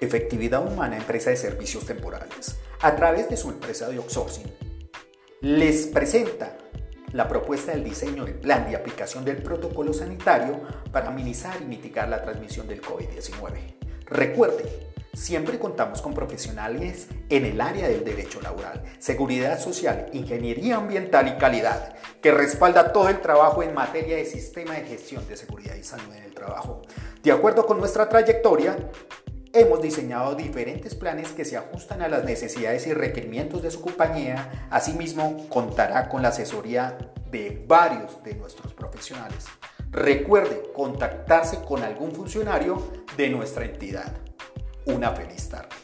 Efectividad Humana, empresa de servicios temporales, a través de su empresa de outsourcing, les presenta la propuesta del diseño del plan de aplicación del protocolo sanitario para minimizar y mitigar la transmisión del COVID-19. Recuerde, siempre contamos con profesionales en el área del derecho laboral, seguridad social, ingeniería ambiental y calidad, que respalda todo el trabajo en materia de sistema de gestión de seguridad y salud en el trabajo. De acuerdo con nuestra trayectoria, Hemos diseñado diferentes planes que se ajustan a las necesidades y requerimientos de su compañía. Asimismo, contará con la asesoría de varios de nuestros profesionales. Recuerde contactarse con algún funcionario de nuestra entidad. Una feliz tarde.